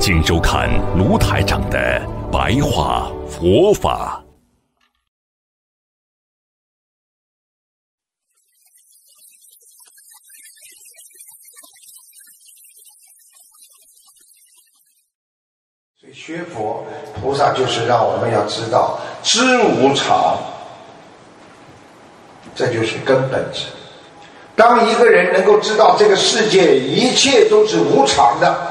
请收看卢台长的白话佛法。所以学佛菩萨就是让我们要知道知无常，这就是根本之。当一个人能够知道这个世界一切都是无常的，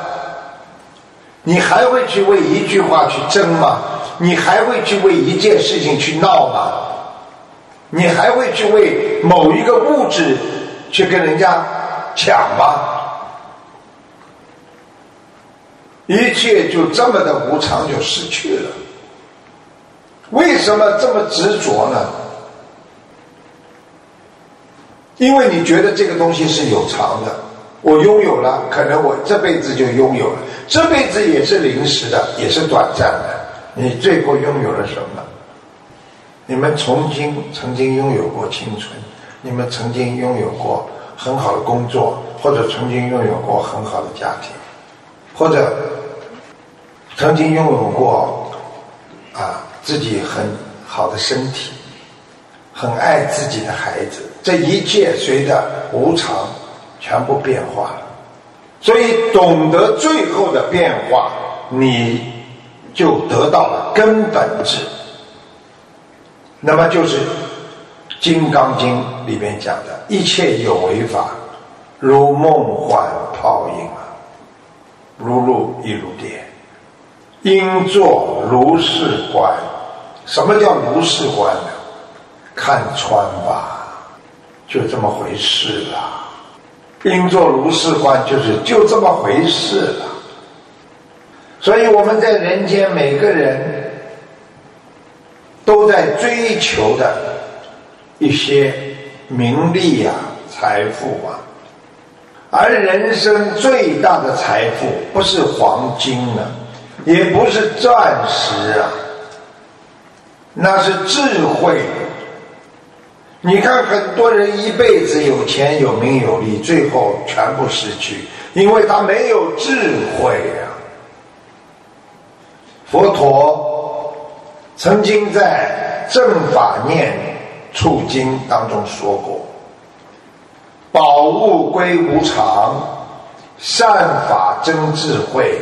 你还会去为一句话去争吗？你还会去为一件事情去闹吗？你还会去为某一个物质去跟人家抢吗？一切就这么的无常就失去了。为什么这么执着呢？因为你觉得这个东西是有常的，我拥有了，可能我这辈子就拥有了，这辈子也是临时的，也是短暂的。你最后拥有了什么？你们曾经曾经拥有过青春，你们曾经拥有过很好的工作，或者曾经拥有过很好的家庭，或者曾经拥有过啊自己很好的身体，很爱自己的孩子，这一切随着无常全部变化了。所以懂得最后的变化，你就得到了根本智。那么就是《金刚经》里面讲的一切有为法，如梦幻泡影啊，如露亦如电，应作如是观。什么叫如是观呢？看穿吧，就这么回事了。应作如是观，就是就这么回事了。所以我们在人间，每个人都在追求的一些名利呀、财富啊，而人生最大的财富不是黄金啊，也不是钻石啊，那是智慧。你看，很多人一辈子有钱、有名、有利，最后全部失去，因为他没有智慧呀。佛陀曾经在《正法念处经》当中说过：“宝物归无常，善法增智慧，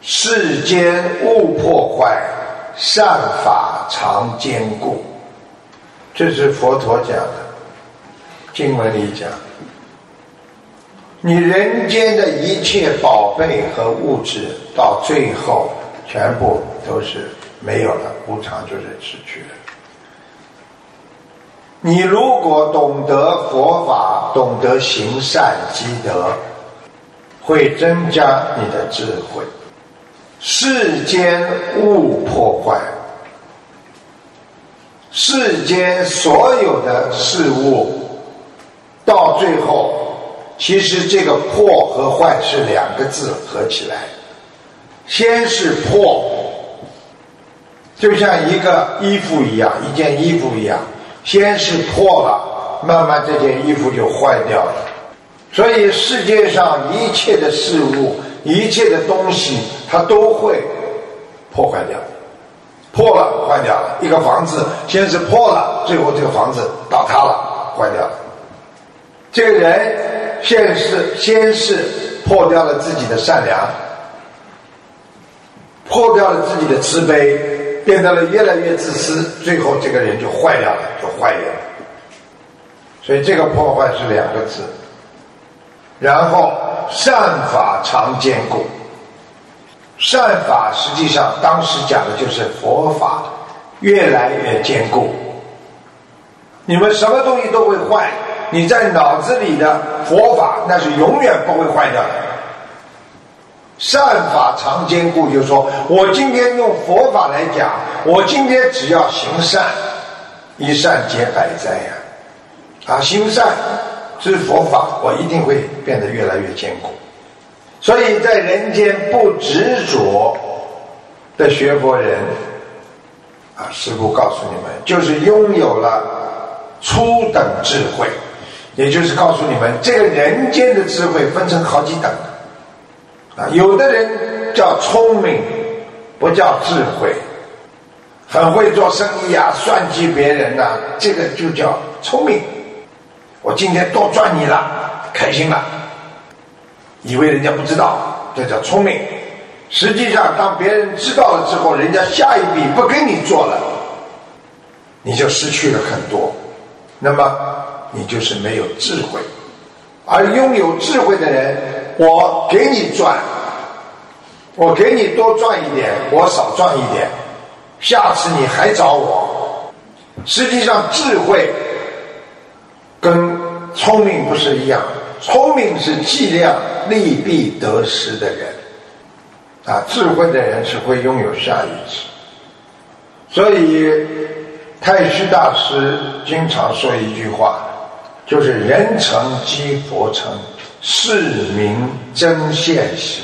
世间勿破坏，善法常坚固。”这是佛陀讲的，经文里讲，你人间的一切宝贝和物质，到最后全部都是没有了，无常就是失去了。你如果懂得佛法，懂得行善积德，会增加你的智慧。世间勿破坏。世间所有的事物，到最后，其实这个破和坏是两个字合起来。先是破，就像一个衣服一样，一件衣服一样，先是破了，慢慢这件衣服就坏掉了。所以世界上一切的事物，一切的东西，它都会破坏掉。破了，坏掉了。一个房子先是破了，最后这个房子倒塌了，坏掉了。这个人先是先是破掉了自己的善良，破掉了自己的慈悲，变得了越来越自私，最后这个人就坏掉了，就坏掉了。所以这个破坏是两个字。然后善法常坚固。善法实际上当时讲的就是佛法，越来越坚固。你们什么东西都会坏，你在脑子里的佛法那是永远不会坏掉的。善法常坚固，就是说我今天用佛法来讲，我今天只要行善，一善解百灾呀！啊，行善知佛法，我一定会变得越来越坚固。所以在人间不执着的学佛人，啊，师父告诉你们，就是拥有了初等智慧，也就是告诉你们，这个人间的智慧分成好几等。啊，有的人叫聪明，不叫智慧，很会做生意啊，算计别人呐，这个就叫聪明。我今天多赚你了，开心了，以为人家不知道，这叫聪明。实际上，当别人知道了之后，人家下一笔不跟你做了，你就失去了很多，那么你就是没有智慧。而拥有智慧的人。我给你赚，我给你多赚一点，我少赚一点，下次你还找我。实际上，智慧跟聪明不是一样，聪明是计量利弊得失的人，啊，智慧的人是会拥有下一次。所以，太虚大师经常说一句话，就是“人成即佛成”。是名真现实，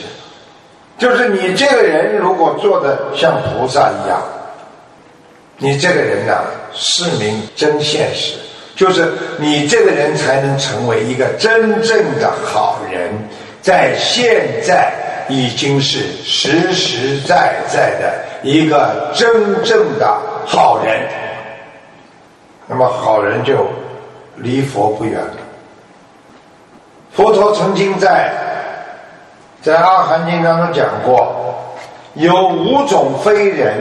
就是你这个人如果做的像菩萨一样，你这个人呐，是名真现实，就是你这个人才能成为一个真正的好人，在现在已经是实实在在的一个真正的好人，那么好人就离佛不远了。佛陀曾经在在《阿含经》当中讲过，有五种非人，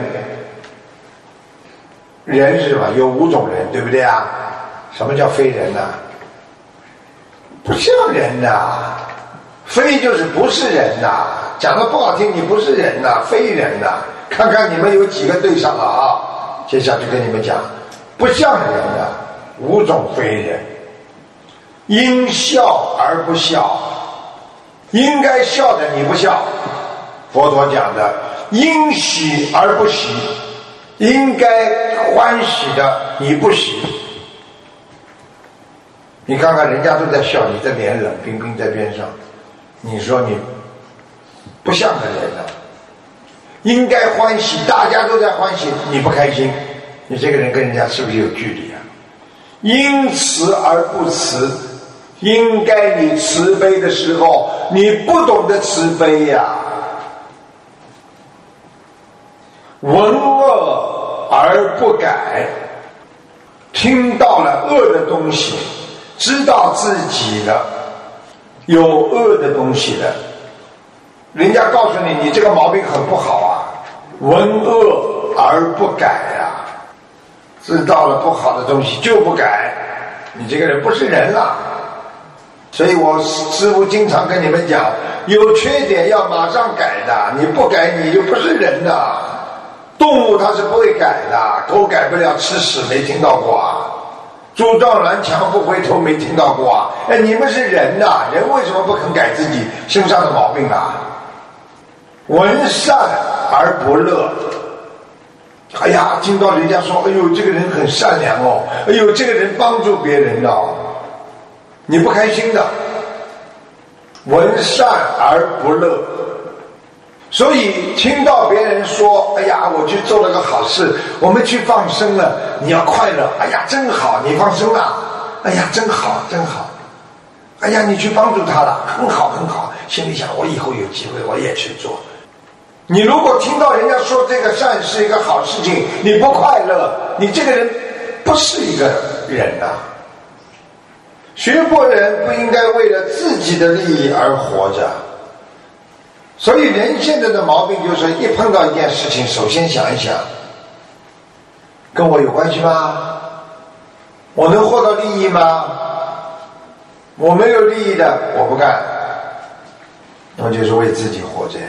人是什么？有五种人，对不对啊？什么叫非人呢？不像人呐，非就是不是人呐。讲的不好听，你不是人呐，非人呐。看看你们有几个对上了啊？接下来就跟你们讲，不像人的五种非人。应笑而不笑，应该笑的你不笑。佛陀讲的，应喜而不喜，应该欢喜的你不喜。你看看人家都在笑，你这脸冷冰冰在边上，你说你不像个人了。应该欢喜，大家都在欢喜，你不开心，你这个人跟人家是不是有距离啊？因慈而不慈。应该你慈悲的时候，你不懂得慈悲呀。闻恶而不改，听到了恶的东西，知道自己的有恶的东西的，人家告诉你，你这个毛病很不好啊。闻恶而不改呀，知道了不好的东西就不改，你这个人不是人了。所以我师傅经常跟你们讲，有缺点要马上改的，你不改你就不是人的。动物它是不会改的，狗改不了吃屎，没听到过啊？猪撞南墙不回头，没听到过啊？哎，你们是人呐，人为什么不肯改自己身上的毛病啊？闻善而不乐。哎呀，听到人家说，哎呦，这个人很善良哦，哎呦，这个人帮助别人哦。你不开心的，闻善而不乐，所以听到别人说：“哎呀，我去做了个好事，我们去放生了，你要快乐。”哎呀，真好，你放生了，哎呀，真好，真好。哎呀，你去帮助他了，很好，很好。心里想，我以后有机会我也去做。你如果听到人家说这个善是一个好事情，你不快乐，你这个人不是一个人呐。学佛人不应该为了自己的利益而活着，所以人现在的毛病就是，一碰到一件事情，首先想一想，跟我有关系吗？我能获得利益吗？我没有利益的，我不干，那就是为自己活着呀。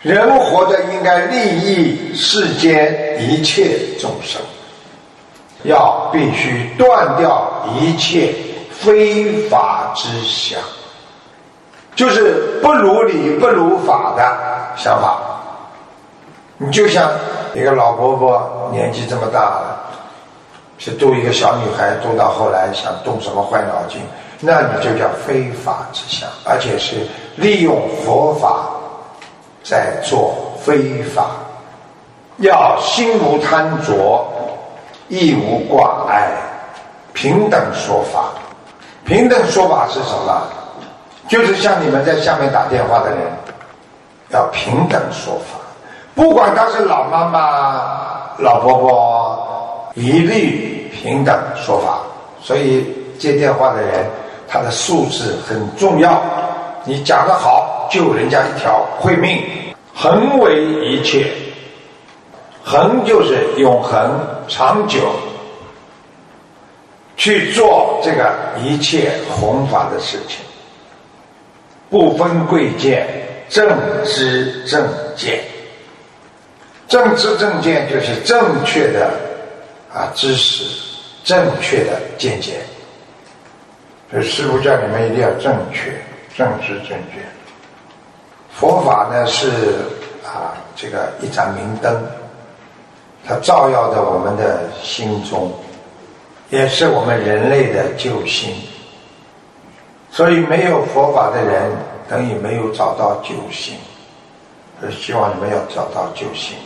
人活着应该利益世间一切众生。要必须断掉一切非法之想，就是不如理不如法的想法。你就像一个老伯伯，年纪这么大了，去度一个小女孩，度到后来想动什么坏脑筋，那你就叫非法之想，而且是利用佛法在做非法。要心无贪着，亦无挂碍，平等说法。平等说法是什么？就是像你们在下面打电话的人，要平等说法。不管他是老妈妈、老婆婆，一律平等说法。所以接电话的人，他的素质很重要。你讲得好，救人家一条慧命，恒为一切。恒就是永恒、长久，去做这个一切弘法的事情，不分贵贱，正知正见。正知正见就是正确的啊知识，正确的见解。所以师父教你们一定要正确、正知正见。佛法呢是啊这个一盏明灯，它照耀着我们的心中，也是我们人类的救星。所以没有佛法的人，等于没有找到救星。所以希望你们要找到救星。